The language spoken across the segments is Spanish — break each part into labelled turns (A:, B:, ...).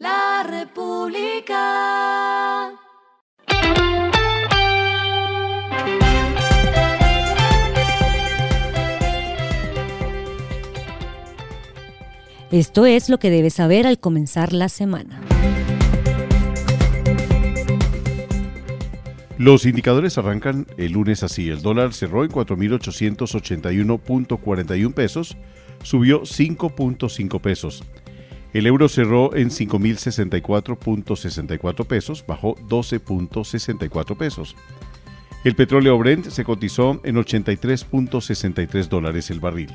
A: La República.
B: Esto es lo que debes saber al comenzar la semana.
C: Los indicadores arrancan el lunes así. El dólar cerró en 4.881.41 pesos, subió 5.5 pesos. El euro cerró en 5.064.64 pesos, bajó 12.64 pesos. El petróleo Brent se cotizó en 83.63 dólares el barril.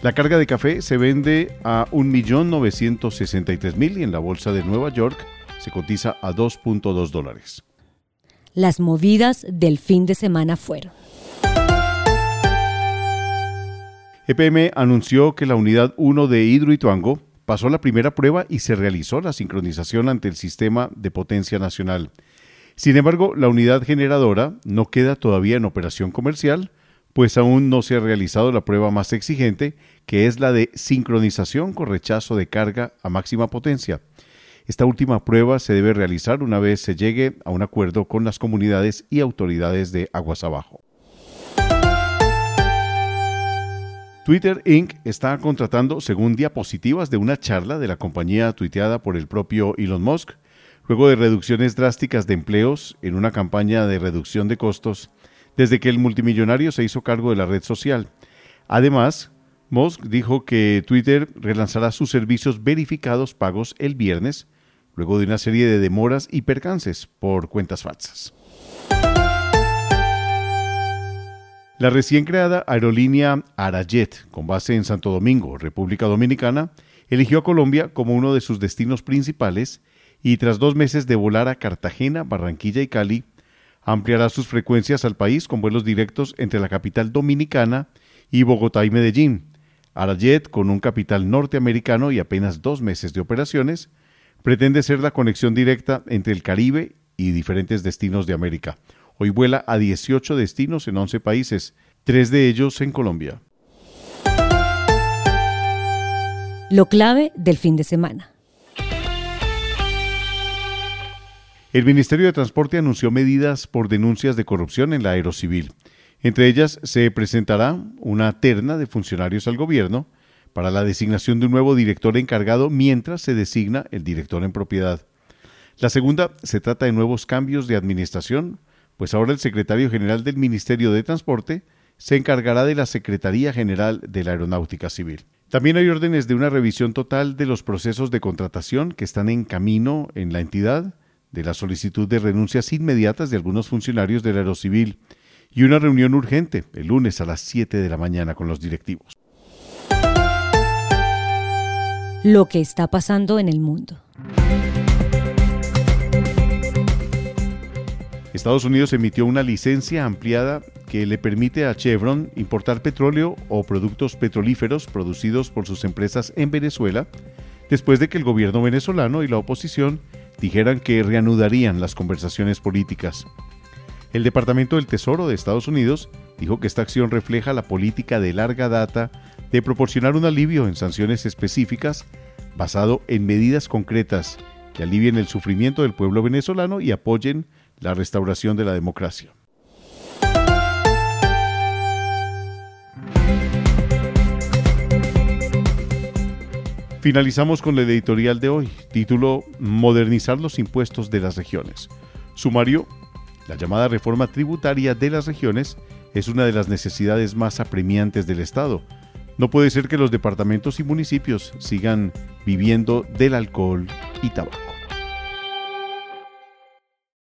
C: La carga de café se vende a 1.963.000 y en la bolsa de Nueva York se cotiza a 2.2 dólares.
B: Las movidas del fin de semana fueron.
C: EPM anunció que la unidad 1 de Hidroituango pasó la primera prueba y se realizó la sincronización ante el sistema de potencia nacional. Sin embargo, la unidad generadora no queda todavía en operación comercial, pues aún no se ha realizado la prueba más exigente, que es la de sincronización con rechazo de carga a máxima potencia. Esta última prueba se debe realizar una vez se llegue a un acuerdo con las comunidades y autoridades de aguas abajo. Twitter Inc. está contratando, según diapositivas de una charla de la compañía tuiteada por el propio Elon Musk, luego de reducciones drásticas de empleos en una campaña de reducción de costos desde que el multimillonario se hizo cargo de la red social. Además, Musk dijo que Twitter relanzará sus servicios verificados pagos el viernes luego de una serie de demoras y percances por cuentas falsas. La recién creada aerolínea Arajet, con base en Santo Domingo, República Dominicana, eligió a Colombia como uno de sus destinos principales y tras dos meses de volar a Cartagena, Barranquilla y Cali, ampliará sus frecuencias al país con vuelos directos entre la capital dominicana y Bogotá y Medellín. Arajet, con un capital norteamericano y apenas dos meses de operaciones, pretende ser la conexión directa entre el Caribe y diferentes destinos de América. Hoy vuela a 18 destinos en 11 países, tres de ellos en Colombia.
B: Lo clave del fin de semana.
C: El Ministerio de Transporte anunció medidas por denuncias de corrupción en la aerocivil. Entre ellas se presentará una terna de funcionarios al gobierno, para la designación de un nuevo director encargado mientras se designa el director en propiedad. La segunda se trata de nuevos cambios de administración, pues ahora el secretario general del Ministerio de Transporte se encargará de la Secretaría General de la Aeronáutica Civil. También hay órdenes de una revisión total de los procesos de contratación que están en camino en la entidad, de la solicitud de renuncias inmediatas de algunos funcionarios del Aerocivil y una reunión urgente el lunes a las 7 de la mañana con los directivos
B: lo que está pasando en el mundo.
C: Estados Unidos emitió una licencia ampliada que le permite a Chevron importar petróleo o productos petrolíferos producidos por sus empresas en Venezuela, después de que el gobierno venezolano y la oposición dijeran que reanudarían las conversaciones políticas. El Departamento del Tesoro de Estados Unidos dijo que esta acción refleja la política de larga data de proporcionar un alivio en sanciones específicas basado en medidas concretas que alivien el sufrimiento del pueblo venezolano y apoyen la restauración de la democracia. Finalizamos con la editorial de hoy, título Modernizar los impuestos de las regiones. Sumario, la llamada reforma tributaria de las regiones es una de las necesidades más apremiantes del Estado. No puede ser que los departamentos y municipios sigan viviendo del alcohol y tabaco.